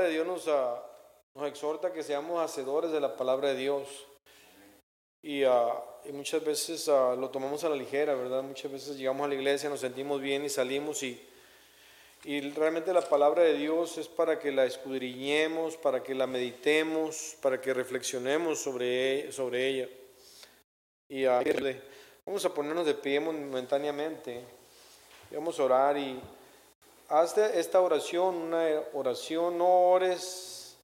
La palabra de Dios nos, ah, nos exhorta que seamos hacedores de la palabra de Dios. Y, ah, muchas veces ah, lo tomamos a la ligera, ¿verdad? Muchas veces llegamos a la iglesia, nos sentimos bien y salimos y, realmente la palabra de Dios es para que la escudriñemos, para que la meditemos, para que reflexionemos sobre, e, sobre ella. Y ah, vamos a ponernos de pie momentáneamente. Y vamos a orar y haz de esta oración una oración, no ores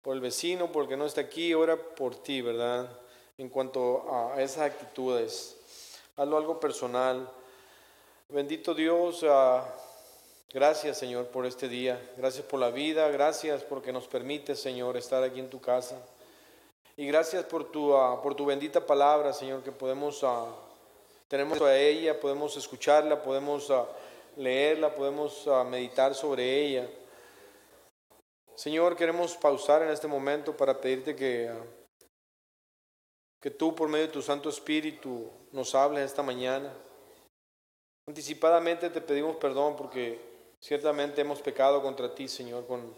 por el vecino, porque no está aquí, ora por ti, ¿verdad? En cuanto a esas actitudes, hazlo algo personal. Bendito Dios, ah, gracias Señor por este día, gracias por la vida, gracias porque nos permite Señor estar aquí en tu casa. Y gracias por tu, ah, por tu bendita palabra, Señor, que podemos, uh, tenemos a ella, podemos escucharla, podemos leerla, podemos meditar sobre ella. Señor, queremos pausar en este momento para pedirte que, que tú por medio de tu Santo Espíritu nos hables esta mañana. Anticipadamente te pedimos perdón porque ciertamente hemos pecado contra ti, Señor, con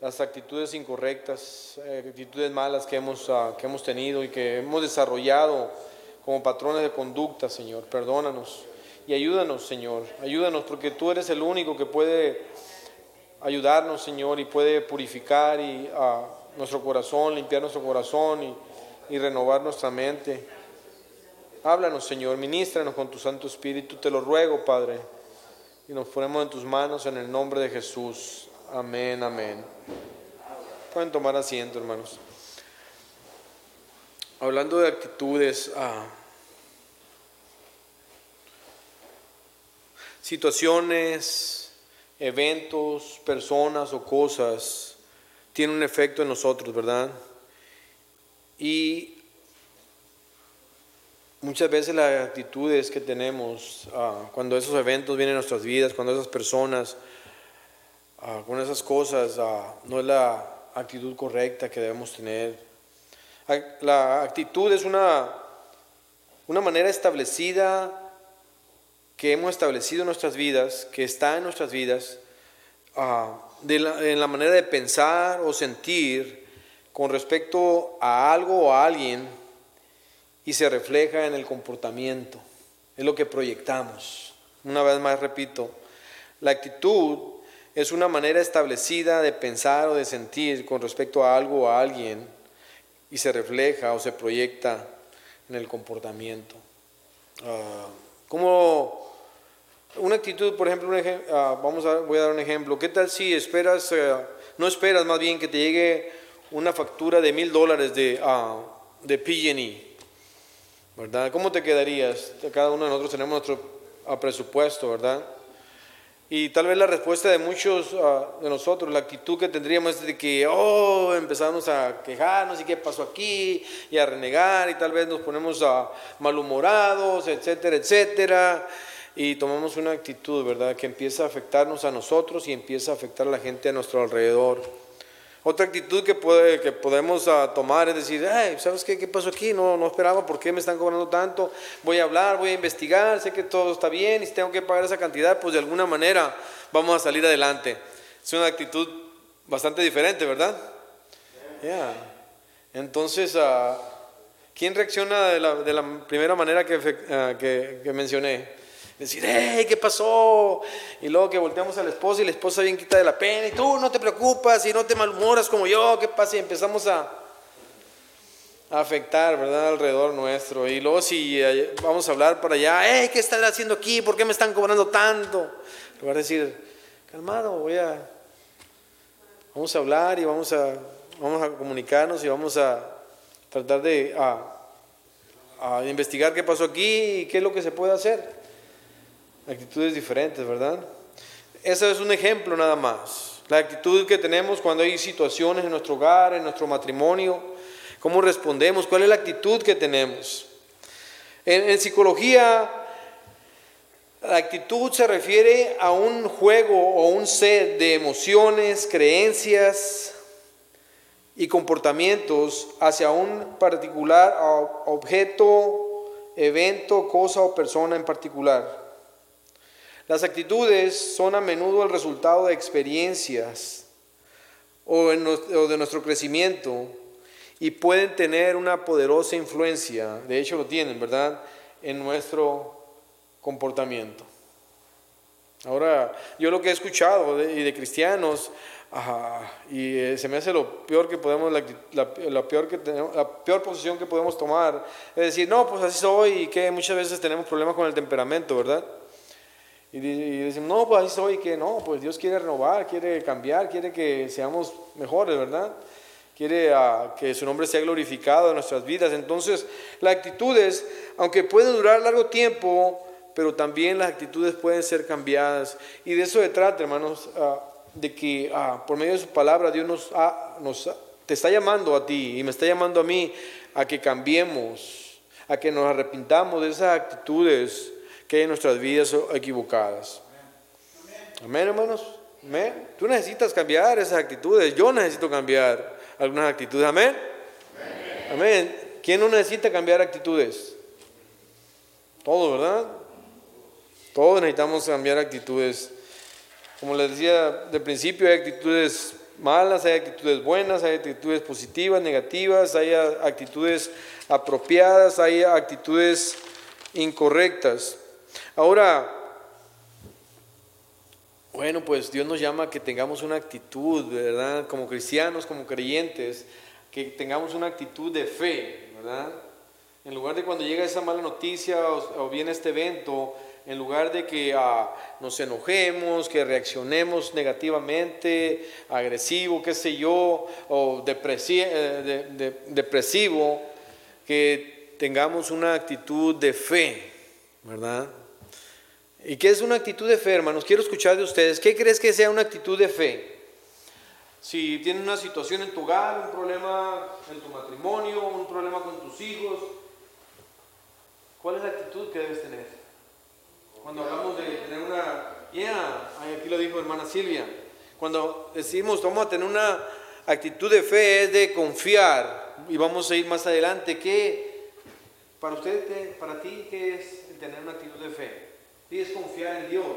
las actitudes incorrectas, eh, actitudes malas que hemos, ah, que hemos tenido y que hemos desarrollado como patrones de conducta, Señor. Perdónanos y ayúdanos, Señor. Ayúdanos porque tú eres el único que puede ayudarnos, Señor, y puede purificar y, a nuestro corazón, limpiar nuestro corazón y, y renovar nuestra mente. Háblanos, Señor, ministranos con tu Santo Espíritu, te lo ruego, Padre, y nos ponemos en tus manos en el nombre de Jesús. Amén, amén. Pueden tomar asiento, hermanos. Hablando de actitudes, ah, situaciones, eventos, personas o cosas tienen un efecto en nosotros, ¿verdad? Y muchas veces las actitudes que tenemos ah, cuando esos eventos vienen a nuestras vidas, cuando esas personas, uh, con esas cosas, ah, no es la actitud correcta que debemos tener. La actitud es una, una manera establecida que hemos establecido en nuestras vidas, que está en nuestras vidas, en la manera de pensar o sentir con respecto a algo o a alguien y se refleja en el comportamiento. Es lo que proyectamos. Una vez más repito, la actitud es una manera establecida de pensar o de sentir con respecto a algo o a alguien y se refleja o se proyecta en el comportamiento. Ah, como una actitud, por ejemplo, ah, vamos a, voy a dar un ejemplo. ¿Qué tal si esperas, eh, no esperas más bien que te llegue una factura de mil dólares de, uh, de PG&E, ¿verdad? ¿Cómo te quedarías? Cada uno de nosotros tenemos nuestro ah, presupuesto, ¿verdad? Y tal vez la respuesta de muchos de nosotros, la actitud que tendríamos es de que, oh, empezamos a quejarnos y qué pasó aquí, y a renegar, y tal vez nos ponemos malhumorados, etcétera, etcétera, y tomamos una actitud, ¿verdad?, que empieza a afectarnos a nosotros y empieza a afectar a la gente a nuestro alrededor. Otra actitud que, puede, que podemos ah, tomar es decir, ¿sabes qué? ¿Qué pasó aquí? No, no esperaba, ¿por qué me están cobrando tanto? Voy a hablar, voy a investigar, sé que todo está bien y si tengo que pagar esa cantidad, pues de alguna manera vamos a salir adelante. Es una actitud bastante diferente, ¿verdad? Ya. Entonces, uh, ¿quién reacciona de la, primera manera que, que, que mencioné? Decir, hey, ¿qué pasó? Y luego que volteamos a la esposa y la esposa bien quita de la pena y tú no te preocupas y no te malhumoras como yo, ¿qué pasa? Y empezamos a, afectar, ¿verdad? Alrededor nuestro. Y luego si eh, vamos a hablar para allá, hey, ¿qué están haciendo aquí? ¿Por qué me están cobrando tanto? Le voy a decir, calmado, voy a, vamos a hablar y vamos a, vamos a comunicarnos y vamos a tratar de a investigar qué pasó aquí y qué es lo que se puede hacer actitudes diferentes, ¿verdad? Ese es un ejemplo nada más. La actitud que tenemos cuando hay situaciones en nuestro hogar, en nuestro matrimonio, cómo respondemos, cuál es la actitud que tenemos. En, psicología, la actitud se refiere a un juego o un set de emociones, creencias y comportamientos hacia un particular objeto, evento, cosa o persona en particular. Las actitudes son a menudo el resultado de experiencias o, de nuestro crecimiento y pueden tener una poderosa influencia, de hecho lo tienen, ¿verdad?, en nuestro comportamiento. Ahora, yo lo que he escuchado de, y de cristianos, y eh, se me hace lo peor que podemos, la, peor posición que podemos tomar, es decir, no, pues así soy, y que muchas veces tenemos problemas con el temperamento, ¿verdad? Y, y no, pues así soy, que no, pues Dios quiere renovar, quiere cambiar, quiere que seamos mejores, ¿verdad? Quiere ah, que su nombre sea glorificado en nuestras vidas. Entonces, las actitudes, aunque pueden durar largo tiempo, pero también las actitudes pueden ser cambiadas. Y de eso se trata, hermanos, ah, de que ah, por medio de su palabra Dios nos, nos te está llamando a ti y me está llamando a mí a que cambiemos, a que nos arrepintamos de esas actitudes que nuestras vidas equivocadas. Amén, hermanos. Amén. Tú necesitas cambiar esas actitudes. Yo necesito cambiar algunas actitudes. Amén. Amén. ¿Quién no necesita cambiar actitudes? Todo, ¿verdad? Todos necesitamos cambiar actitudes. Como les decía de principio, hay actitudes malas, hay actitudes buenas, hay actitudes positivas, negativas, hay actitudes apropiadas, hay actitudes incorrectas. Ahora, bueno, pues Dios nos llama a que tengamos una actitud, ¿verdad? Como cristianos, como creyentes, que tengamos una actitud de fe, ¿verdad? En lugar de cuando llega esa mala noticia o, viene este evento, en lugar de que ah, nos enojemos, que reaccionemos negativamente, agresivo, qué sé yo, o eh, depresivo, que tengamos una actitud de fe, ¿verdad? ¿Y qué es una actitud de fe, hermanos? Quiero escuchar de ustedes. ¿Qué crees que sea una actitud de fe? Si tienes una situación en tu hogar, un problema en tu matrimonio, un problema con tus hijos, ¿cuál es la actitud que debes tener? Cuando hablamos de tener una... Yeah, aquí lo dijo hermana Silvia. Cuando decimos vamos a tener una actitud de fe es de confiar y vamos a ir más adelante. ¿Qué, para usted, para ti, qué es tener una actitud de fe? Y es confiar en Dios,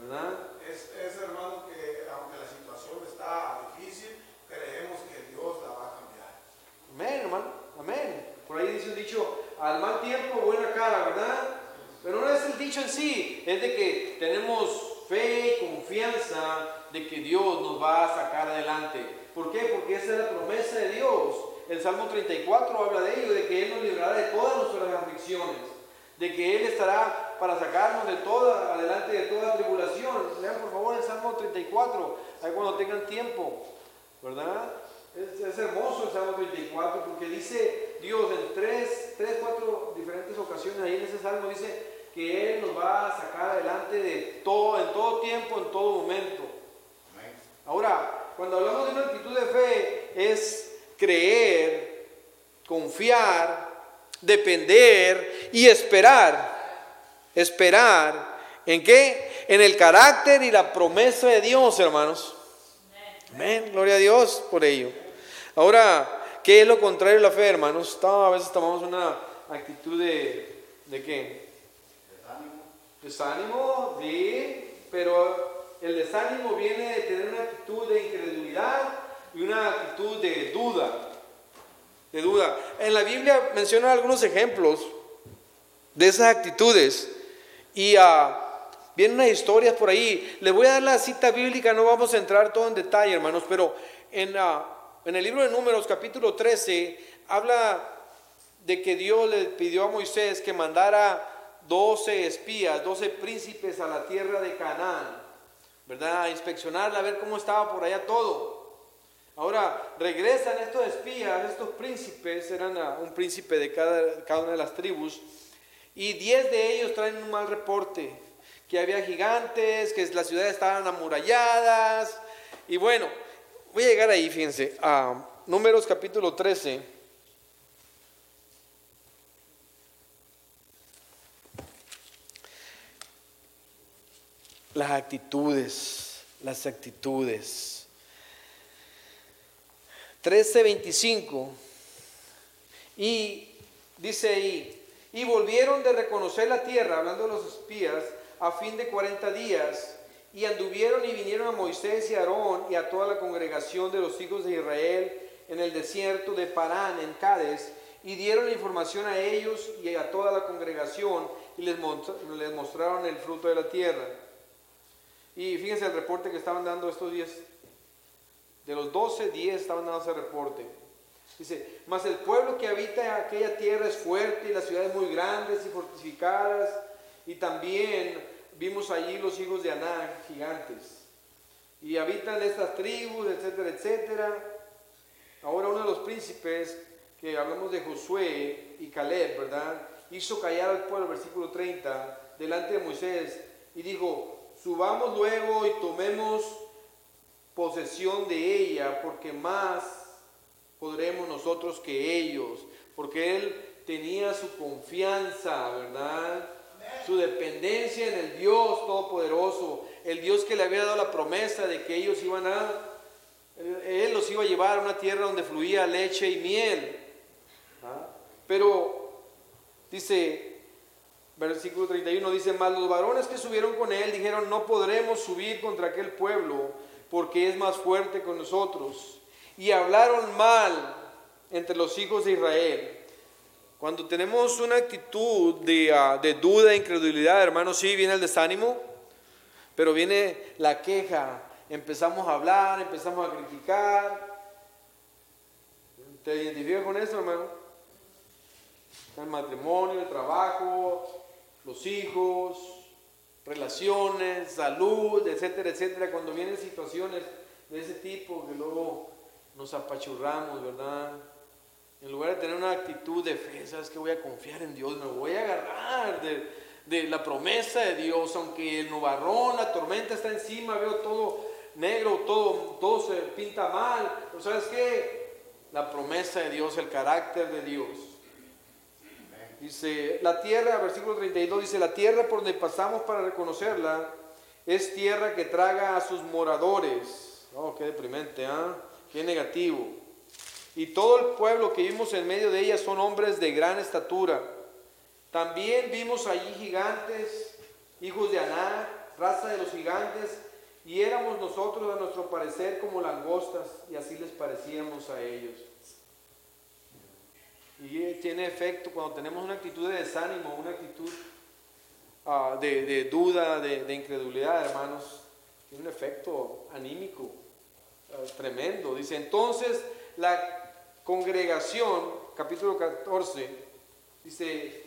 ¿verdad? Es, es, hermano, que aunque la situación está difícil, creemos que Dios la va a cambiar. Amén, hermano, amén. Por ahí dice un dicho, al mal tiempo, buena cara, ¿verdad? Pero no es el dicho en sí, es de que tenemos fe y confianza de que Dios nos va a sacar adelante. ¿Por qué? Porque esa es la promesa de Dios. El Salmo 34 habla de ello, de que Él nos librará de todas nuestras aflicciones, de que Él estará para sacarnos de toda, adelante de toda tribulación. Lean por favor el Salmo 34, ahí cuando tengan tiempo, ¿verdad? Es, hermoso el Salmo 34 porque dice Dios en tres, tres, cuatro diferentes ocasiones ahí en ese Salmo dice que Él nos va a sacar adelante de todo, en todo tiempo, en todo momento. Ahora, cuando hablamos de una actitud de fe es creer, confiar, depender y esperar Esperar en qué? En el carácter y la promesa de Dios, hermanos. Amén. Gloria a Dios por ello. Ahora, ¿qué es lo contrario de la fe, hermanos? A veces tomamos una actitud de, ¿de qué? Desánimo. Desánimo, sí, pero el desánimo viene de tener una actitud de incredulidad y una actitud de duda. De duda. En la Biblia menciona algunos ejemplos de esas actitudes. Y uh, vienen unas historias por ahí. Les voy a dar la cita bíblica, no vamos a entrar todo en detalle, hermanos, pero en, ah, en el libro de Números, capítulo 13, habla de que Dios le pidió a Moisés que mandara 12 espías, 12 príncipes a la tierra de Canaán, ¿verdad? A inspeccionarla, a ver cómo estaba por allá todo. Ahora regresan estos espías, estos príncipes, eran un príncipe de cada, cada una de las tribus, y diez de ellos traen un mal reporte, que había gigantes, que las ciudades estaban amuralladas. Y bueno, voy a llegar ahí, fíjense, a Números capítulo 13. Las actitudes, las actitudes. 13:25. Y dice ahí, y volvieron de reconocer la tierra, hablando de los espías, a fin de 40 días. Y anduvieron y vinieron a Moisés y a Aarón y a toda la congregación de los hijos de Israel en el desierto de Parán, en Cádiz, y dieron información a ellos y a toda la congregación y les, mostraron el fruto de la tierra. Y fíjense el reporte que estaban dando estos días. De los 12, 10 estaban dando ese reporte. Dice, mas el pueblo que habita aquella tierra es fuerte y las ciudades muy grandes y fortificadas. Y también vimos allí los hijos de Aná, gigantes. Y habitan estas tribus, etcétera, etcétera. Ahora uno de los príncipes, que hablamos de Josué y Caleb, ¿verdad? Hizo callar al pueblo, versículo 30, delante de Moisés y dijo, subamos luego y tomemos posesión de ella, porque más podremos nosotros que ellos, porque él tenía su confianza, ¿verdad? Su dependencia en el Dios Todopoderoso, el Dios que le había dado la promesa de que ellos iban a, él los iba a llevar a una tierra donde fluía leche y miel. ¿Ah? Pero dice, versículo 31 dice, más los varones que subieron con él dijeron, no podremos subir contra aquel pueblo porque es más fuerte con nosotros. Y hablaron mal entre los hijos de Israel. Cuando tenemos una actitud de, uh, de duda incredulidad, hermanos, sí viene el desánimo, pero viene la queja. Empezamos a hablar, empezamos a criticar. ¿Te identificas con eso, hermano? El matrimonio, el trabajo, los hijos, relaciones, salud, etcétera, etcétera. Cuando vienen situaciones de ese tipo que luego nos apachurramos, ¿verdad? En lugar de tener una actitud de fe, ¿sabes que Voy a confiar en Dios, me voy a agarrar de, la promesa de Dios, aunque el nubarrón, la tormenta está encima, veo todo negro, todo, todo se pinta mal. ¿sabes qué? La promesa de Dios, el carácter de Dios. Dice, la tierra, versículo 32 dice, la tierra por donde pasamos para reconocerla es tierra que traga a sus moradores. Oh, qué deprimente, ¿ah? Qué negativo. Y todo el pueblo que vimos en medio de ella son hombres de gran estatura. También vimos allí gigantes, hijos de Aná, raza de los gigantes, y éramos nosotros a nuestro parecer como langostas, y así les parecíamos a ellos. Y tiene efecto cuando tenemos una actitud de desánimo, una actitud uh, de, duda, de, de, incredulidad, hermanos. Tiene un efecto anímico tremendo. Dice, entonces la congregación, capítulo 14, dice,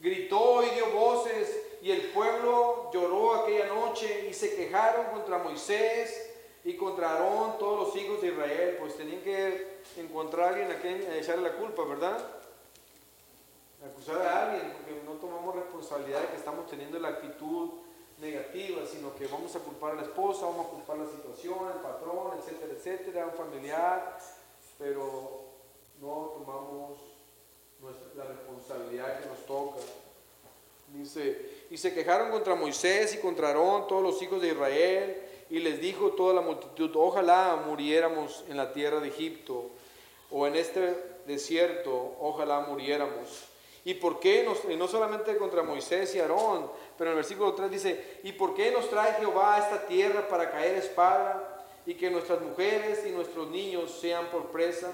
gritó y dio voces y el pueblo lloró aquella noche y se quejaron contra Moisés y contra Aarón todos los hijos de Israel, pues tenían que encontrar a alguien a quien echarle la culpa, ¿verdad? Acusar a alguien, porque no tomamos responsabilidad de que estamos teniendo la actitud negativa, sino que vamos a culpar a la esposa, vamos a culpar la situación, el patrón, etcétera, etcétera, un familiar, pero no tomamos nuestra, la responsabilidad que nos toca. Dice, y se quejaron contra Moisés y contra Aarón, todos los hijos de Israel, y les dijo toda la multitud, ojalá muriéramos en la tierra de Egipto, o en este desierto, ojalá muriéramos. ¿Y por qué? Nos, y no solamente contra Moisés y Aarón, pero en el versículo 3 dice, ¿y por qué nos trae Jehová a esta tierra para caer espada y que nuestras mujeres y nuestros niños sean por presa?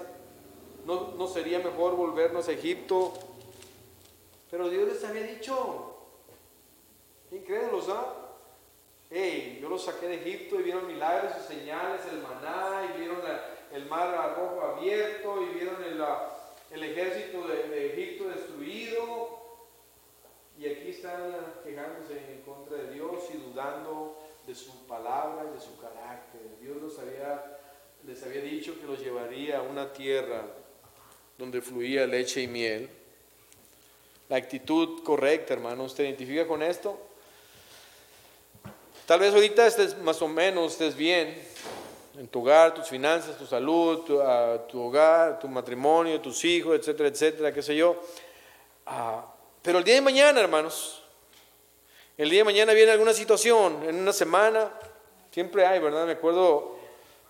¿No, no sería mejor volvernos a Egipto? Pero Dios les había dicho, incrédulos, ¿ah? Hey, yo los saqué de Egipto y vieron milagros y señales, el maná, y vieron el mar rojo abierto, y vieron el, el ejército de, de, Egipto destruido. Y aquí están quejándose en contra de Dios y dudando de su palabra y de su carácter. Dios los había, les había dicho que los llevaría a una tierra donde fluía leche y miel. La actitud correcta, hermano, ¿usted identifica con esto? Tal vez ahorita estés más o menos, estés bien en tu hogar, tus finanzas, tu salud, tu, tu hogar, tu matrimonio, tus hijos, etcétera, etcétera, qué sé yo. Uh, pero el día de mañana, hermanos, el día de mañana viene alguna situación, en una semana, siempre hay, ¿verdad? Me acuerdo,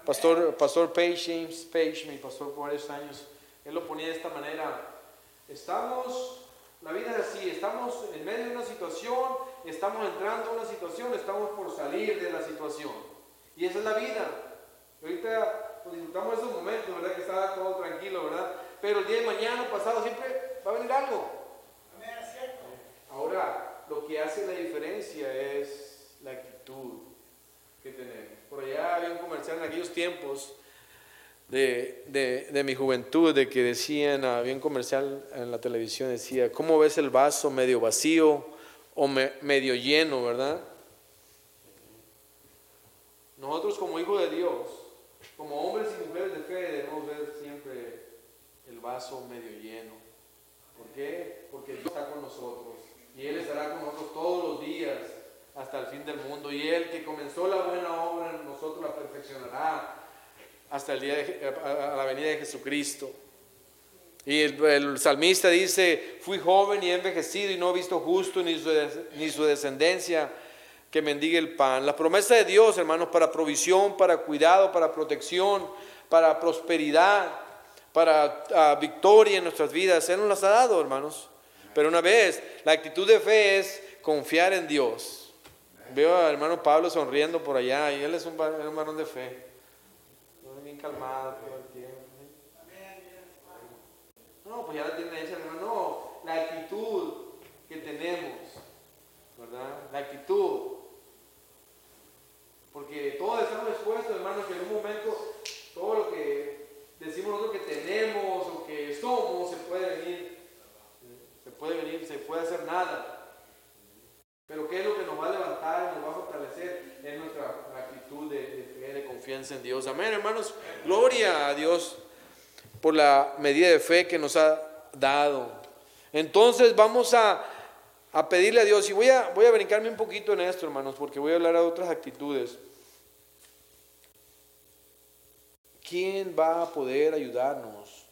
pastor, pastor Page, James Page, mi pastor por varios años, él lo ponía de esta manera, estamos La vida es así, estamos en medio de una situación, estamos entrando en una situación, estamos por salir de la situación. Y esa es la vida. Ahorita pues, disfrutamos esos momentos, ¿verdad? Que está todo tranquilo, ¿verdad? Pero el día de mañana, pasado, siempre va a venir algo. Ahora, lo que hace la diferencia es la actitud que tenemos. Por allá había un comercial en aquellos tiempos de, mi juventud, de que decían, había un comercial en la televisión, decía, ¿cómo ves el vaso medio vacío o medio lleno, verdad? Nosotros como hijos de Dios, como hombres y mujeres de fe, debemos ver siempre el vaso medio lleno. ¿Por qué? Porque Dios está con nosotros y Él estará con nosotros todos los días hasta el fin del mundo. Y Él que comenzó la buena obra en nosotros la perfeccionará hasta el día de, a la venida de Jesucristo. Y el, salmista dice, fui joven y envejecido y no he visto justo ni su, ni su descendencia que mendigue el pan. La promesa de Dios, hermanos, para provisión, para cuidado, para protección, para prosperidad, para ah, victoria en nuestras vidas, Él nos las ha dado, hermanos. Pero una vez, la actitud de fe es confiar en Dios. Veo al hermano Pablo sonriendo por allá y él es un, varón de fe bien todo el tiempo. No, pues ya la tendencia, hermano. No, la actitud que tenemos, ¿verdad? La actitud. Porque todos estamos expuestos, hermanos, que en un momento todo lo que decimos nosotros que tenemos o que somos se puede venir. Se puede venir, se puede hacer nada. Pero ¿qué es lo que nos va a levantar nos va a fortalecer? Es nuestra actitud de, fe, de confianza en Dios. Amén, hermanos. Gloria a Dios por la medida de fe que nos ha dado. Entonces vamos a, a pedirle a Dios, y voy a, voy a brincarme un poquito en esto, hermanos, porque voy a hablar de otras actitudes. ¿Quién va a poder ayudarnos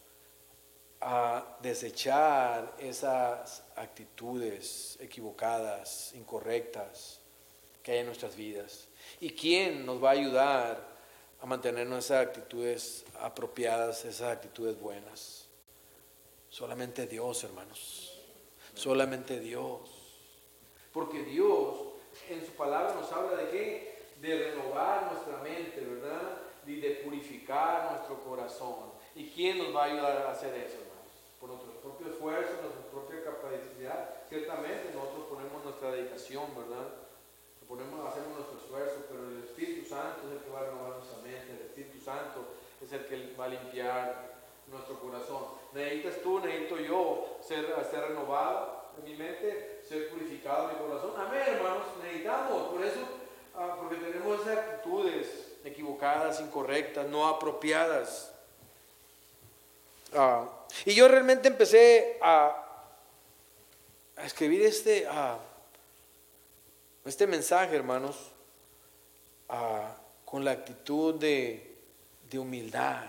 a desechar esas actitudes equivocadas, incorrectas que hay en nuestras vidas. ¿Y quién nos va a ayudar a mantener nuestras actitudes apropiadas, esas actitudes buenas? Solamente Dios, hermanos. Solamente Dios. Porque Dios en su palabra nos habla de qué? De renovar nuestra mente, ¿verdad? Y de purificar nuestro corazón. ¿Y quién nos va a ayudar a hacer eso? por nuestro propio esfuerzo, nuestra propia capacidad. Ciertamente nosotros ponemos nuestra dedicación, ¿verdad? Ponemos, hacemos nuestro esfuerzo, pero el Espíritu Santo es el que va a renovar nuestra mente, el Espíritu Santo es el que va a limpiar nuestro corazón. Necesitas tú, necesito yo ser, ser renovado en mi mente, ser purificado en mi corazón. Amén, hermanos, necesitamos, por eso, ah, porque tenemos esas actitudes equivocadas, incorrectas, no apropiadas. Ah, y yo realmente empecé a, escribir este, este mensaje, hermanos, con la actitud de, humildad.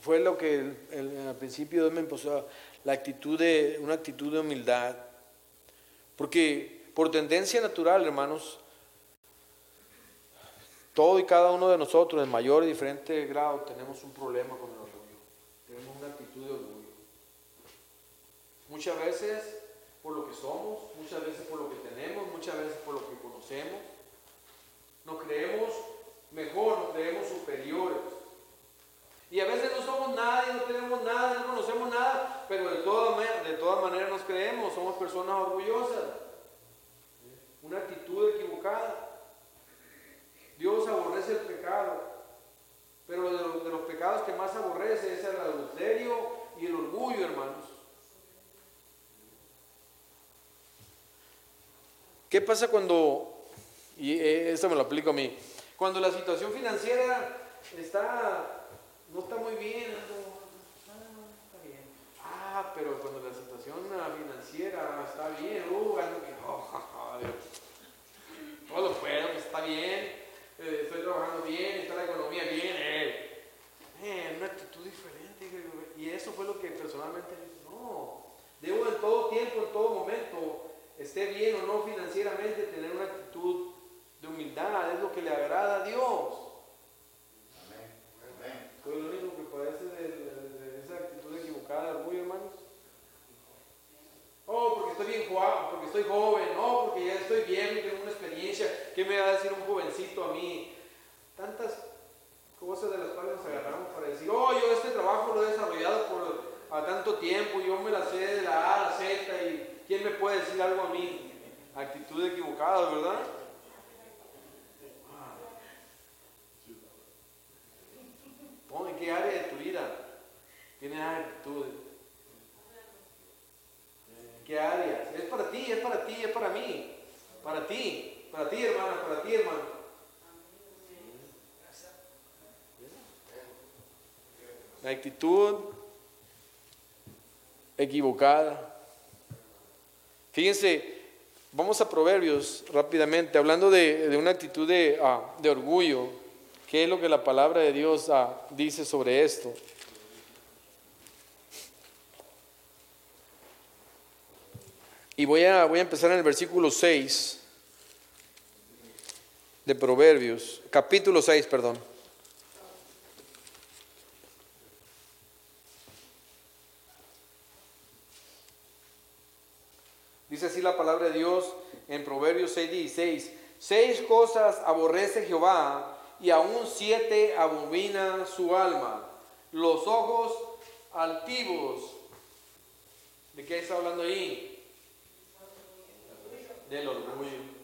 Fue lo que al principio me empezó la actitud de, una actitud de humildad. Porque por tendencia natural, hermanos, todo y cada uno de nosotros, en mayor y diferente grado, tenemos un problema con el orgullo. Tenemos una actitud de orgullo. Muchas veces por lo que somos, muchas veces por lo que tenemos, muchas veces por lo que conocemos. Nos creemos mejor, nos creemos superiores. Y a veces no somos nadie, no tenemos nada, no conocemos nada, pero de todas de todas maneras nos creemos, somos personas orgullosas. Una actitud equivocada. Dios aborrece el pecado, pero de de los pecados que más aborrece es el adulterio y el hermanos. ¿Qué pasa cuando, y esto me lo aplico a mí, cuando la situación financiera está, no está muy bien, ah, pero cuando la situación financiera está bien, uh, todo lo puedo, pues está bien, eh, estoy trabajando bien, está la economía bien, eh, eh, una actitud diferente, y eso fue lo que personalmente, no, debo en todo tiempo, en todo momento, esté bien o no financieramente, tener una actitud de humildad, es lo que le agrada a Dios. Amén. Amén. Soy el único que padece de, de, esa actitud equivocada de orgullo, hermanos. Oh, porque estoy bien jugado, porque estoy joven, no, porque ya estoy bien, tengo una experiencia. ¿Qué me va a decir un jovencito a mí? Tantas cosas de las cuales nos agarramos para decir, oh, yo este trabajo lo he desarrollado por a tanto tiempo, yo me la sé de la A a la Z y ¿quién me puede decir algo a mí? Actitud equivocada, ¿verdad? ¿En qué área de tu vida tienes actitud? ¿En qué área? Es para ti, es para ti, es para mí. Para ti, para ti hermana, para ti hermano. La actitud equivocada. Fíjense, vamos a Proverbios rápidamente, hablando de, una actitud de, ah, de, orgullo. ¿Qué es lo que la palabra de Dios ah, dice sobre esto? Y voy a, voy a empezar en el versículo 6 de Proverbios, capítulo 6, perdón. La palabra de Dios en Proverbios 6:16. Seis cosas aborrece Jehová y aún siete abomina su alma. Los ojos altivos. ¿De qué está hablando ahí? Del orgullo.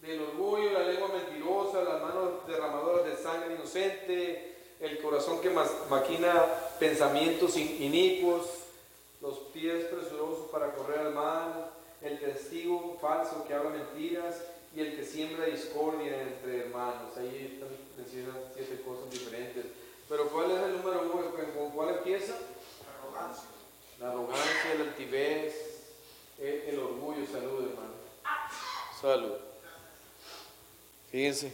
Del orgullo, la lengua mentirosa, las manos derramadoras de sangre inocente, el corazón que maquina pensamientos inicuos, los pies presurosos para correr al mal, el testigo falso que habla mentiras y el que siembra discordia entre hermanos. Ahí están mencionan siete cosas diferentes. Pero ¿cuál es el número uno? ¿Con cuál empieza? La arrogancia. La arrogancia, el altivez, el, el orgullo. Salud, hermano. Salud. Fíjense.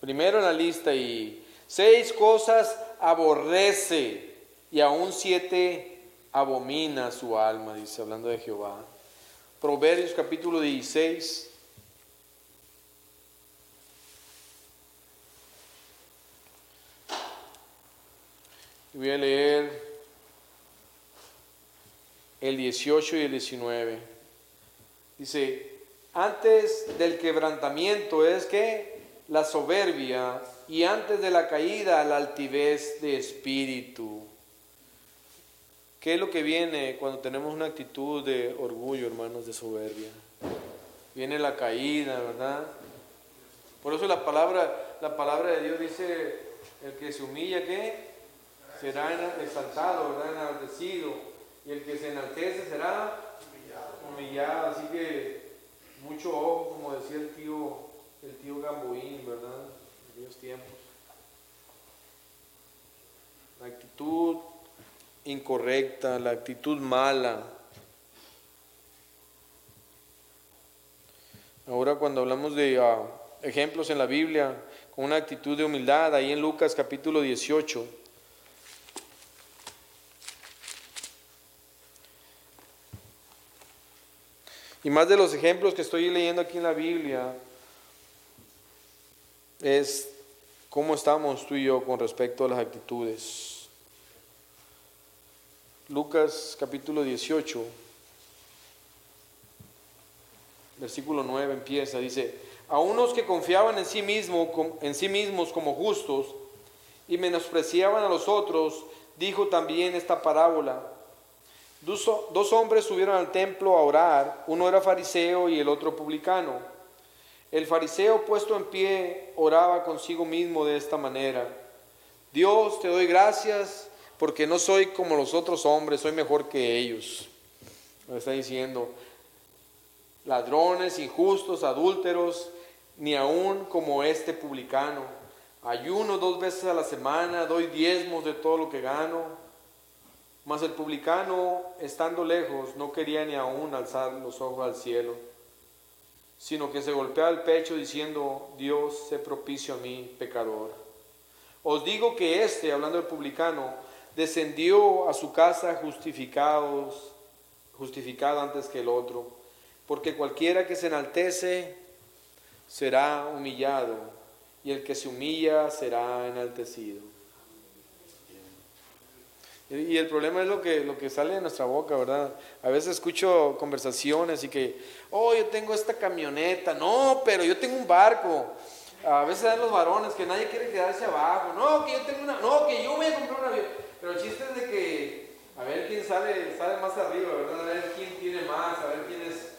Primero en la lista y seis cosas aborrece y aún siete abomina su alma, dice, hablando de Jehová. Proverbios capítulo 16. Y voy a leer el 18 y el 19. Dice, antes del quebrantamiento es que la soberbia y antes de la caída la altivez de espíritu. ¿Qué es lo que viene cuando tenemos una actitud de orgullo, hermanos, de soberbia? Viene la caída, ¿verdad? Por eso la palabra, la palabra de Dios dice, el que se humilla, ¿qué? Será exaltado, ¿verdad? Enaltecido. Y el que se enaltece será humillado. Así que mucho ojo, como decía el tío, el tío Gamboín, ¿verdad? En aquellos tiempos. La actitud incorrecta, la actitud mala. Ahora cuando hablamos de ah, ejemplos en la Biblia con una actitud de humildad, ahí en Lucas capítulo 18. Y más de los ejemplos que estoy leyendo aquí en la Biblia es cómo estamos tú y yo con respecto a las actitudes. Lucas capítulo 18, versículo 9 empieza, dice, a unos que confiaban en sí, mismo, en sí mismos como justos y menospreciaban a los otros, dijo también esta parábola. Dos, dos hombres subieron al templo a orar, uno era fariseo y el otro publicano. El fariseo puesto en pie oraba consigo mismo de esta manera, Dios, te doy gracias porque no soy como los otros hombres, soy mejor que ellos. Me está diciendo, ladrones, injustos, adúlteros, ni aún como este publicano. Ayuno dos veces a la semana, doy diezmos de todo lo que gano. Mas el publicano, estando lejos, no quería ni aún alzar los ojos al cielo, sino que se golpeaba el pecho diciendo, Dios, sé propicio a mí, pecador. Os digo que este, hablando del publicano, descendió a su casa justificados, justificado antes que el otro, porque cualquiera que se enaltece será humillado, y el que se humilla será enaltecido. Y el problema es lo que, lo que sale de nuestra boca, ¿verdad? A veces escucho conversaciones y que, oh, yo tengo esta camioneta, no, pero yo tengo un barco. a veces dan los varones que nadie quiere quedarse abajo. No, que yo tengo una, no, que yo voy a comprar un avión. Pero el chiste es de que a ver quién sale, sale más arriba, ¿verdad? A ver quién tiene más, a ver quién es.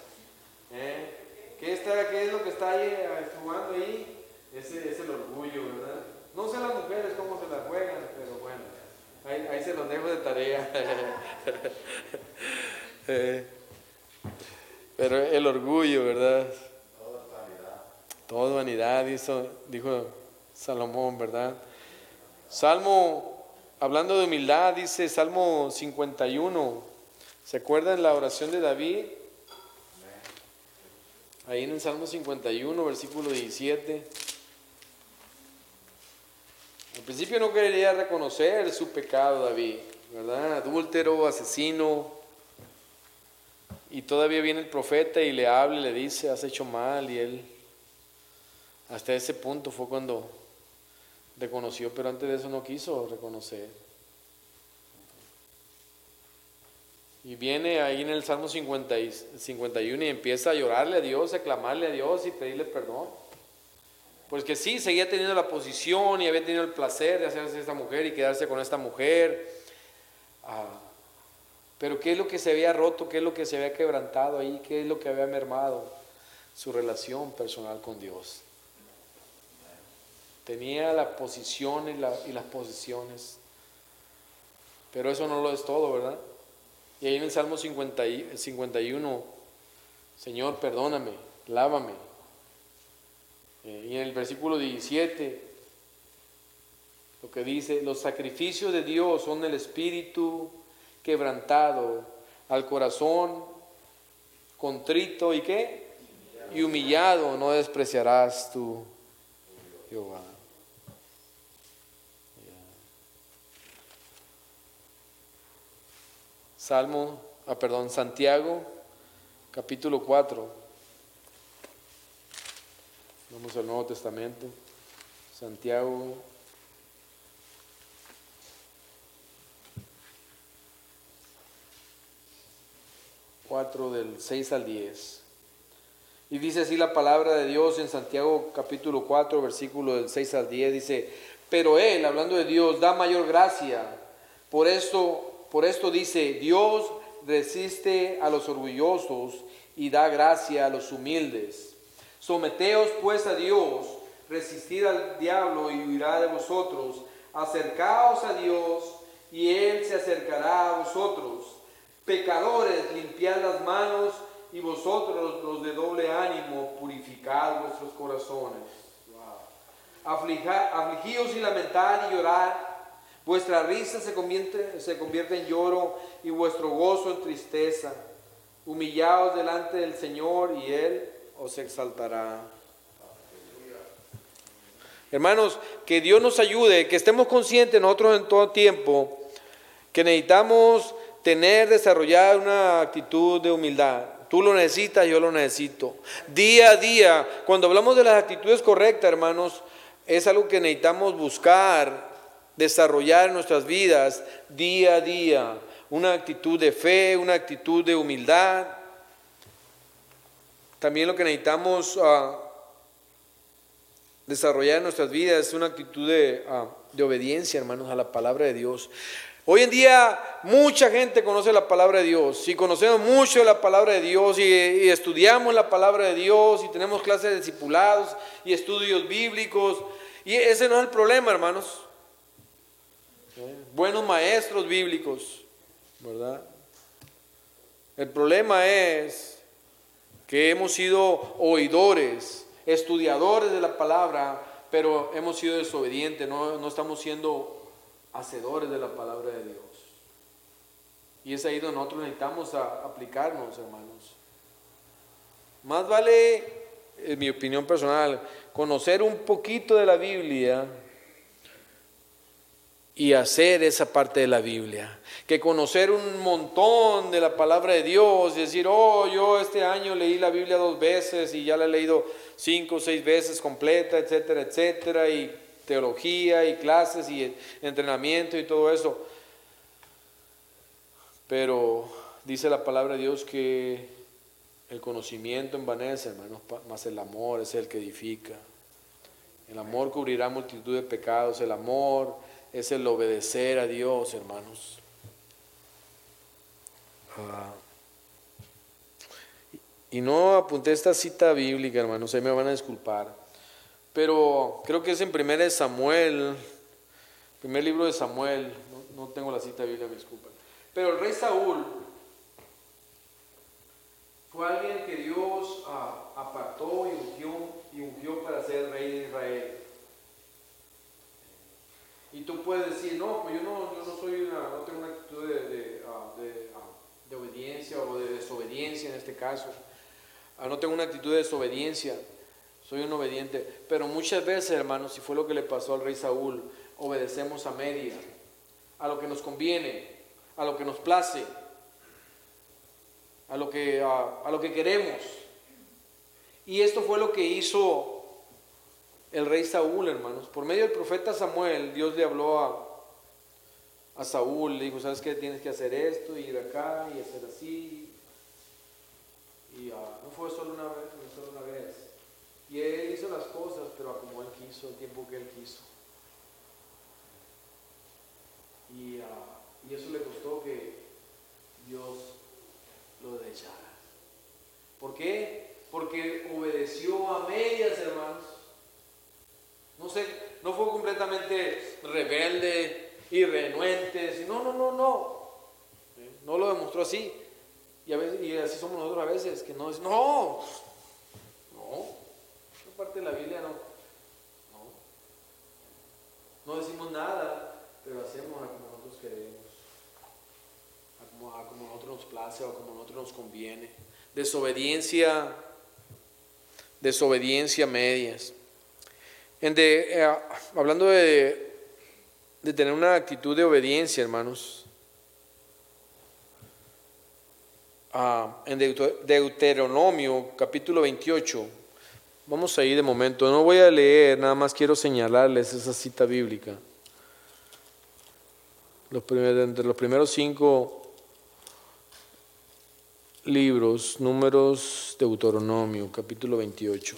¿eh? ¿Qué, está, ¿Qué es lo que está ahí eh, jugando ahí? Ese es el orgullo, ¿verdad? No sé las mujeres cómo se la juegan, pero bueno, ahí, ahí se los dejo de tarea. Eh, pero el orgullo, ¿verdad? Todo vanidad, dijo, dijo Salomón, ¿verdad? Salmo, hablando de humildad, dice Salmo 51. ¿Se acuerdan la oración de David? Ahí en el Salmo 51, versículo 17. Al principio no quería reconocer su pecado, David, ¿verdad? Adúltero, asesino. Y todavía viene el profeta y le habla y le dice, has hecho mal. Y él, hasta ese punto fue cuando reconoció, pero antes de eso no quiso reconocer. Y viene ahí en el Salmo 50 y 51 y empieza a llorarle a Dios, a clamarle a Dios y pedirle perdón. Pues que sí, seguía teniendo la posición y había tenido el placer de hacerse esta mujer y quedarse con esta mujer. Ah, pero ¿qué es lo que se había roto? ¿Qué es lo que se había quebrantado ahí? ¿Qué es lo que había mermado? Su relación personal con Dios. Tenía la posición y, las posiciones. Pero eso no lo es todo, ¿verdad? Y ahí en el Salmo 51, Señor, perdóname, lávame. Eh, y en el versículo 17, lo que dice, los sacrificios de Dios son el espíritu quebrantado, al corazón contrito y qué? Y humillado no despreciarás tú, Jehová. Salmo, ah, perdón, Santiago, capítulo 4. Vamos al Nuevo Testamento. Santiago. cuatro del 6 al 10. Y dice así la palabra de Dios en Santiago capítulo 4, versículo del 6 al 10, dice, pero Él, hablando de Dios, da mayor gracia. Por esto por esto dice, Dios resiste a los orgullosos y da gracia a los humildes. Someteos pues a Dios, resistid al diablo y huirá de vosotros. Acercaos a Dios y Él se acercará a vosotros. Pecadores, limpiad las manos y vosotros los de doble ánimo, purificad vuestros corazones. afligíos y lamentad y llorad Vuestra risa se convierte, se convierte en lloro y vuestro gozo en tristeza. Humillaos delante del Señor y Él os exaltará. Hermanos, que Dios nos ayude, que estemos conscientes nosotros en todo tiempo que necesitamos tener, desarrollar una actitud de humildad. Tú lo necesitas, yo lo necesito. Día a día, cuando hablamos de las actitudes correctas, hermanos, es algo que necesitamos buscar desarrollar en nuestras vidas día a día una actitud de fe, una actitud de humildad. También lo que necesitamos ah, desarrollar en nuestras vidas es una actitud ah, de, obediencia, hermanos, a la palabra de Dios. Hoy en día mucha gente conoce la palabra de Dios. Si conocemos mucho la palabra de Dios y, y, estudiamos la palabra de Dios y tenemos clases de discipulados y estudios bíblicos, y ese no es el problema, hermanos buenos maestros bíblicos, ¿verdad? El problema es que hemos sido oidores, estudiadores de la palabra, pero hemos sido desobedientes, no, no estamos siendo hacedores de la palabra de Dios. Y es ahí donde nosotros necesitamos aplicarnos, hermanos. Más vale, en mi opinión personal, conocer un poquito de la Biblia y hacer esa parte de la Biblia. Que conocer un montón de la palabra de Dios y decir, oh, yo este año leí la Biblia dos veces y ya la he leído cinco o seis veces completa, etcétera, etcétera, y teología y clases y entrenamiento y todo eso. Pero dice la palabra de Dios que el conocimiento envanece, hermanos, más el amor es el que edifica. El amor cubrirá multitud de pecados. El amor es el obedecer a Dios, hermanos. Ah. Y no apunté esta cita bíblica, hermanos, ahí me van a disculpar. Pero creo que es en 1 Samuel, primer libro de Samuel, no, tengo la cita bíblica, me disculpan. Pero el rey Saúl fue alguien que Dios ah, apartó y ungió, y ungió para ser rey de Israel. Y tú puedes decir, no, pues yo no, yo no soy una, no tengo una actitud de, ah, de obediencia o de desobediencia en este caso. Ah, no tengo una actitud de desobediencia, soy un obediente. Pero muchas veces, hermanos, si fue lo que le pasó al rey Saúl, obedecemos a media, a lo que nos conviene, a lo que nos place, a lo que, a, lo que queremos. Y esto fue lo que hizo el rey Saúl, hermanos. Por medio del profeta Samuel, Dios le habló a, Saúl, le dijo, ¿sabes qué? Tienes que hacer esto, ir acá, y hacer así, y ah, no fue solo una, vez, solo una vez. Y él hizo las cosas, pero como él quiso, el tiempo que él quiso. Y, ah, y eso le costó que Dios lo desechara. ¿Por qué? Porque obedeció a medias, hermanos. No sé, no fue completamente rebelde y renuente. No, no, no, no. No lo demostró así. Y, a veces, y así somos nosotros a veces, que no es, no, no, esa parte de la Biblia no, no, no decimos nada, pero hacemos a como nosotros queremos, a como, a como nosotros nos place o a como nosotros nos conviene. Desobediencia, desobediencia medias. En de, eh, hablando de, de tener una actitud de obediencia, hermanos, en Deuteronomio capítulo 28. Vamos a ir de momento. No voy a leer, nada más quiero señalarles esa cita bíblica. Los primeros, entre los primeros cinco libros, números Deuteronomio, capítulo 28.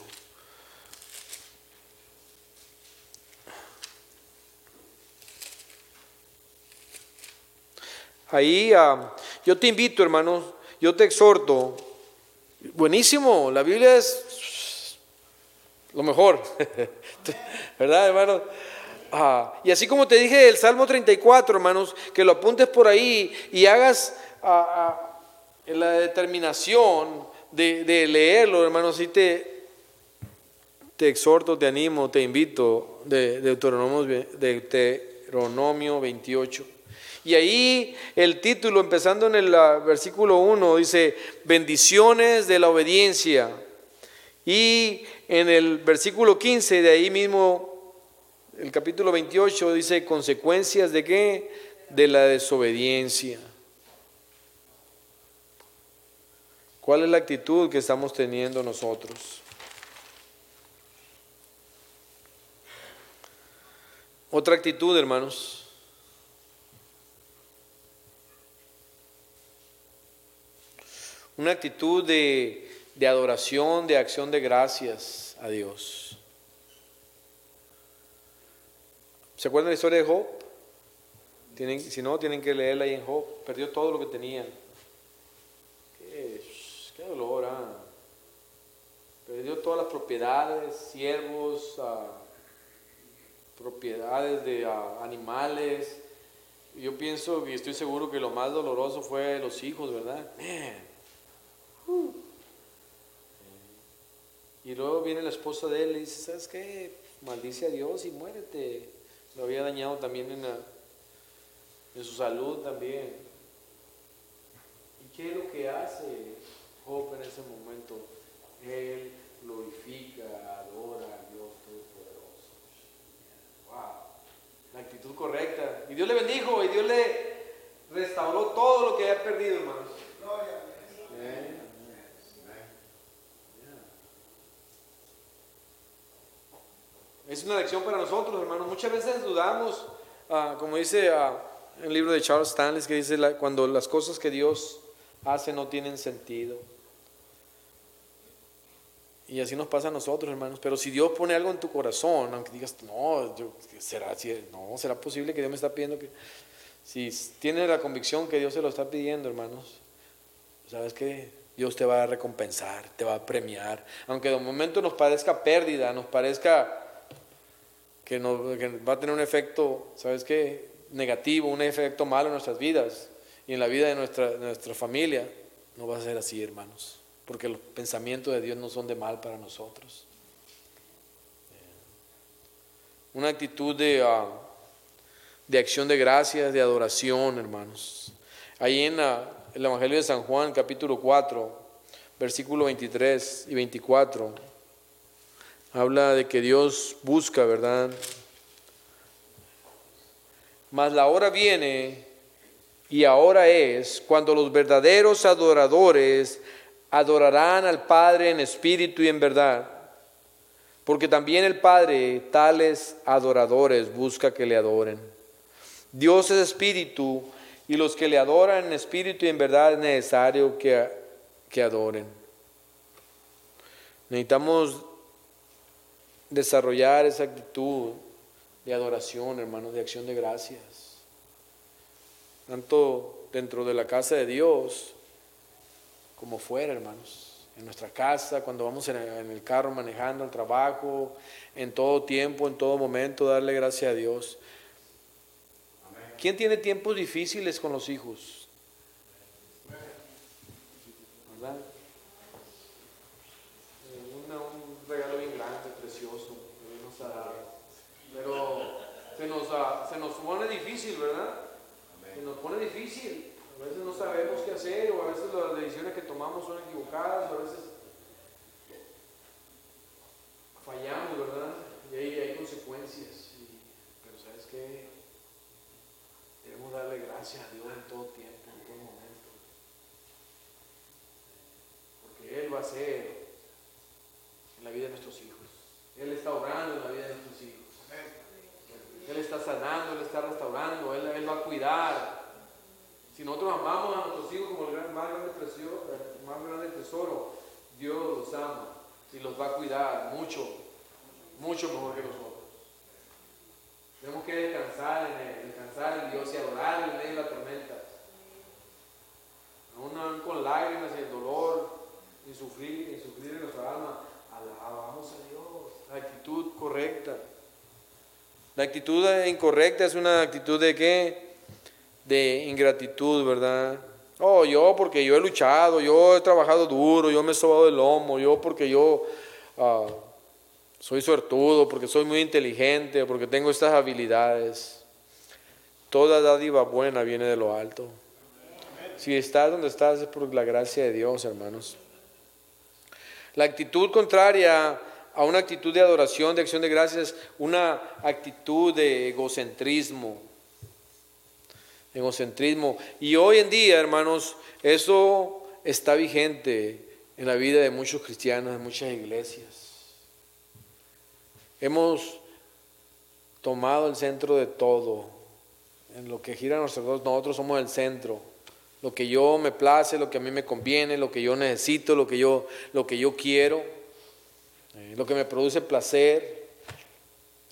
Ahí ah, yo te invito, hermanos, yo te exhorto, buenísimo, la Biblia es lo mejor, ¿verdad, hermanos? Ah, y así como te dije el Salmo 34, hermanos, que lo apuntes por ahí y hagas ah, ah, la determinación de, leerlo, hermanos, y te, te exhorto, te animo, te invito de Deuteronomio, de Deuteronomio 28. Y ahí el título, empezando en el versículo 1, dice, bendiciones de la obediencia. Y en el versículo 15, de ahí mismo, el capítulo 28, dice, consecuencias de qué? De la desobediencia. ¿Cuál es la actitud que estamos teniendo nosotros? Otra actitud, hermanos una actitud de, adoración, de acción de gracias a Dios. ¿Se acuerdan la historia de Job? Tienen, si no, tienen que leerla ahí en Job. Perdió todo lo que tenía. Qué, dolor, ¿ah? Perdió todas las propiedades, siervos, ah, propiedades de ah, animales. Yo pienso y estoy seguro que lo más doloroso fue los hijos, ¿verdad? Y luego viene la esposa de él y dice, ¿sabes qué? Maldice a Dios y muérete. Lo había dañado también en, en su salud también. ¿Y qué es lo que hace Job en ese momento? Él glorifica, adora a Dios Todopoderoso. ¡Wow! La actitud correcta. Y Dios le bendijo y Dios le restauró todo lo que había perdido, hermanos. Es una lección para nosotros, hermanos. Muchas veces dudamos, ah, como dice ah, el libro de Charles Stanley, que dice cuando las cosas que Dios hace no tienen sentido. Y así nos pasa a nosotros, hermanos. Pero si Dios pone algo en tu corazón, aunque digas, no, yo, será, no, será posible que Dios me está pidiendo que... Si tienes la convicción que Dios se lo está pidiendo, hermanos, ¿sabes qué? Dios te va a recompensar, te va a premiar. Aunque de momento nos parezca pérdida, nos parezca que, va a tener un efecto, ¿sabes qué? Negativo, un efecto malo en nuestras vidas y en la vida de nuestra, nuestra familia, no va a ser así, hermanos porque los pensamientos de Dios no son de mal para nosotros. Una actitud de, ah, de acción de gracias, de adoración, hermanos. Ahí en el Evangelio de San Juan, capítulo 4, versículo 23 y 24, habla de que Dios busca, ¿verdad? Mas la hora viene y ahora es cuando los verdaderos adoradores adorarán al Padre en espíritu y en verdad, porque también el Padre tales adoradores busca que le adoren. Dios es espíritu y los que le adoran en espíritu y en verdad es necesario que, que adoren. Necesitamos desarrollar esa actitud de adoración, hermanos, de acción de gracias. Tanto dentro de la casa de Dios, como fuera, hermanos. En nuestra casa, cuando vamos en el carro manejando el trabajo, en todo tiempo, en todo momento, darle gracias a Dios. ¿Quién tiene tiempos difíciles con los hijos? ¿Verdad? un regalo bien grande, precioso, Pero se nos, se nos pone difícil, ¿verdad? Se nos pone difícil. A veces no sabemos qué hacer o a veces las decisiones que tomamos son equivocadas o a veces fallamos, ¿verdad? Y ahí hay consecuencias. pero ¿sabes qué? Debemos darle gracias a Dios en todo tiempo, en todo momento. Porque Él va a hacer en la vida de nuestros hijos. Él está obrando en la vida de nuestros hijos. Él está sanando, Él está restaurando, Él, él va a cuidar. Si nosotros amamos a nuestros hijos como el más, grande más grande tesoro, Dios los ama y los va a cuidar mucho, mucho mejor que nosotros. Tenemos que descansar en Él, descansar en Dios y adorar en medio de la tormenta. Aún con lágrimas y el dolor, y sufrir, y sufrir en nuestra alma, alabamos a Dios. La actitud correcta. La actitud incorrecta es una actitud de qué? de ingratitud, ¿verdad? Oh, yo porque yo he luchado, yo he trabajado duro, yo me he sobado el lomo, yo porque yo ah, soy suertudo, porque soy muy inteligente, porque tengo estas habilidades. Toda dádiva buena viene de lo alto. Si estás donde estás es por la gracia de Dios, hermanos. La actitud contraria a una actitud de adoración, de acción de gracias, una actitud de egocentrismo, egocentrismo. Y hoy en día, hermanos, eso está vigente en la vida de muchos cristianos, de muchas iglesias. Hemos tomado el centro de todo. En lo que gira nosotros, nosotros somos el centro. Lo que yo me place, lo que a mí me conviene, lo que yo necesito, lo que yo, lo que yo quiero, eh, lo que me produce placer.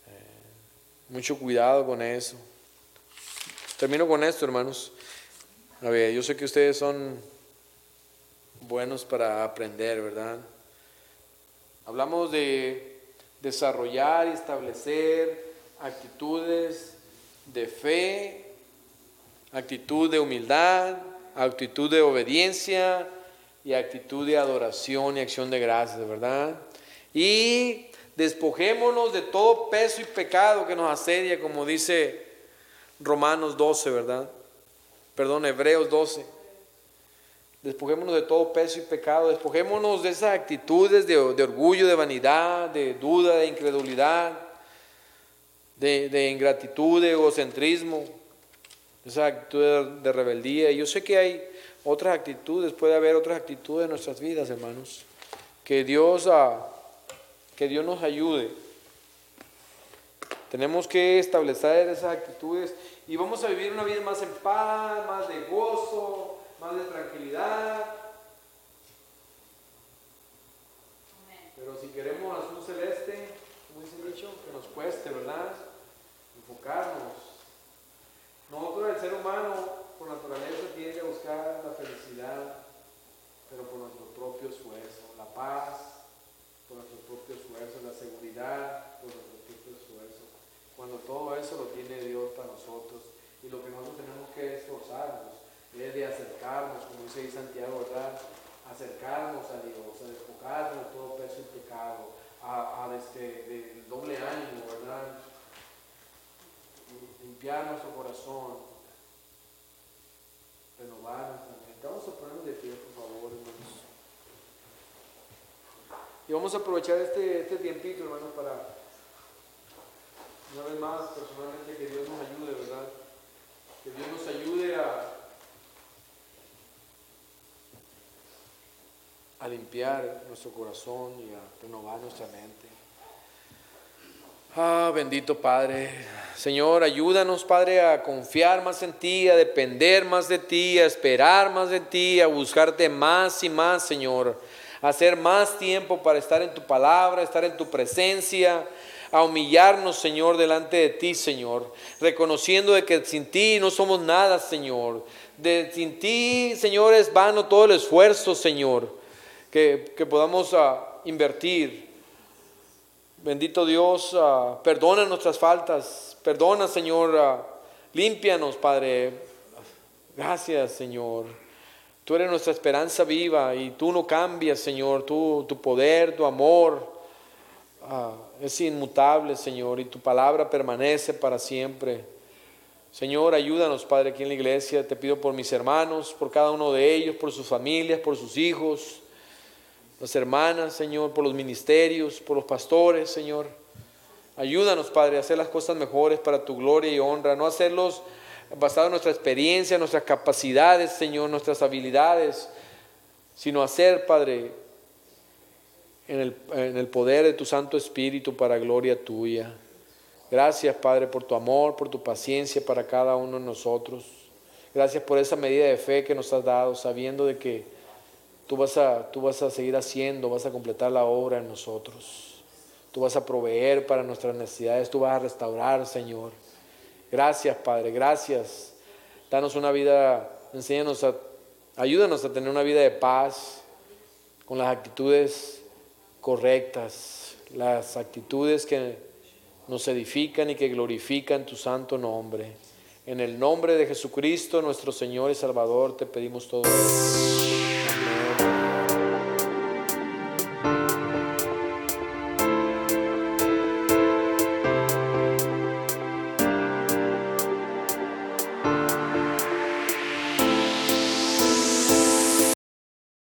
Eh, mucho cuidado con eso. Termino con esto, hermanos. A ver, yo sé que ustedes son buenos para aprender, ¿verdad? Hablamos de desarrollar y establecer actitudes de fe, actitud de humildad, actitud de obediencia y actitud de adoración y acción de gracias, ¿verdad? Y despojémonos de todo peso y pecado que nos asedia, como dice Romanos 12, ¿verdad? Perdón, Hebreos 12. Despojémonos de todo peso y pecado, despojémonos de esas actitudes de, orgullo, de vanidad, de duda, de incredulidad, de, ingratitud, de egocentrismo, de esa actitud de, rebeldía. Yo sé que hay otras actitudes, puede haber otras actitudes en nuestras vidas, hermanos. Que Dios, ah, que Dios nos ayude. Tenemos que establecer esas actitudes y vamos a vivir una vida más en paz, más de gozo, más de tranquilidad. Pero si queremos azul celeste, como dice dicho, que nos cueste, ¿verdad? Enfocarnos. Nosotros, el ser humano, por naturaleza, tiene que buscar la felicidad, pero por nuestro propio esfuerzo, la paz por nuestro propio esfuerzo, la seguridad, por nuestro propio esfuerzo. Cuando todo eso lo tiene Dios para nosotros y lo que nosotros tenemos que esforzarnos es de acercarnos, como dice Santiago, ¿verdad? Acercarnos a Dios, a despojarnos de todo peso y pecado, a, a este, doble ánimo, ¿verdad? Limpiar nuestro corazón, renovar nuestra mente. Vamos a ponernos de pie, por favor, hermanos. Y vamos a aprovechar este, este tiempito, hermanos, para una vez más, personalmente, que Dios nos ayude, ¿verdad? Que Dios nos ayude a, a limpiar nuestro corazón y a renovar nuestra mente. Ah, bendito Padre. Señor, ayúdanos, Padre, a confiar más en ti, a depender más de ti, a esperar más de ti, a buscarte más y más, Señor. Hacer más tiempo para estar en tu palabra, estar en tu presencia, a humillarnos, Señor, delante de ti, Señor, reconociendo de que sin ti no somos nada, Señor. De sin ti, Señor, es vano todo el esfuerzo, Señor, que, podamos ah, invertir. Bendito Dios, ah, perdona nuestras faltas, perdona, Señor, ah, límpianos, Padre. Gracias, Señor. Tú eres nuestra esperanza viva y tú no cambias, Señor. Tú, tu poder, tu amor es inmutable, Señor, y tu palabra permanece para siempre. Señor, ayúdanos, Padre, aquí en la iglesia. Te pido por mis hermanos, por cada uno de ellos, por sus familias, por sus hijos, las hermanas, Señor, por los ministerios, por los pastores, Señor. Ayúdanos, Padre, a hacer las cosas mejores para tu gloria y honra, no hacerlos basado en nuestra experiencia, nuestras capacidades, Señor, nuestras habilidades, sino hacer, Padre, en el, en el poder de tu Santo Espíritu para gloria tuya. Gracias, Padre, por tu amor, por tu paciencia para cada uno de nosotros. Gracias por esa medida de fe que nos has dado, sabiendo de que tú vas a, tú vas a seguir haciendo, vas a completar la obra en nosotros. Tú vas a proveer para nuestras necesidades, tú vas a restaurar, Señor. Gracias, Padre, gracias. Danos una vida, enséñanos a, ayúdanos a tener una vida de paz, con las actitudes correctas, las actitudes que nos edifican y que glorifican tu santo nombre. En el nombre de Jesucristo, nuestro Señor y Salvador, te pedimos todo esto.